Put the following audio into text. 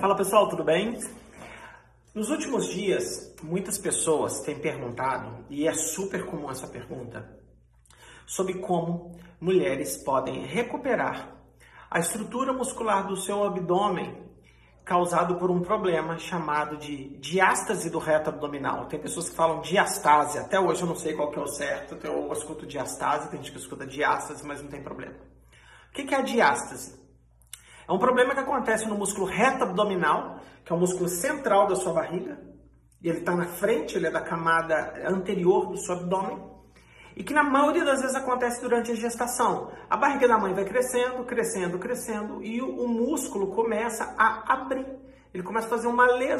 Fala pessoal, tudo bem? Nos últimos dias, muitas pessoas têm perguntado, e é super comum essa pergunta, sobre como mulheres podem recuperar a estrutura muscular do seu abdômen causado por um problema chamado de diástase do reto abdominal. Tem pessoas que falam diastase, até hoje eu não sei qual que é o certo, eu escuto diastase, tem gente que escuta diástase, mas não tem problema. O que é a diástase? É um problema que acontece no músculo reto abdominal, que é o músculo central da sua barriga, e ele está na frente, ele é da camada anterior do seu abdômen, e que na maioria das vezes acontece durante a gestação. A barriga da mãe vai crescendo, crescendo, crescendo, e o, músculo começa a abrir. Ele começa a fazer uma lesão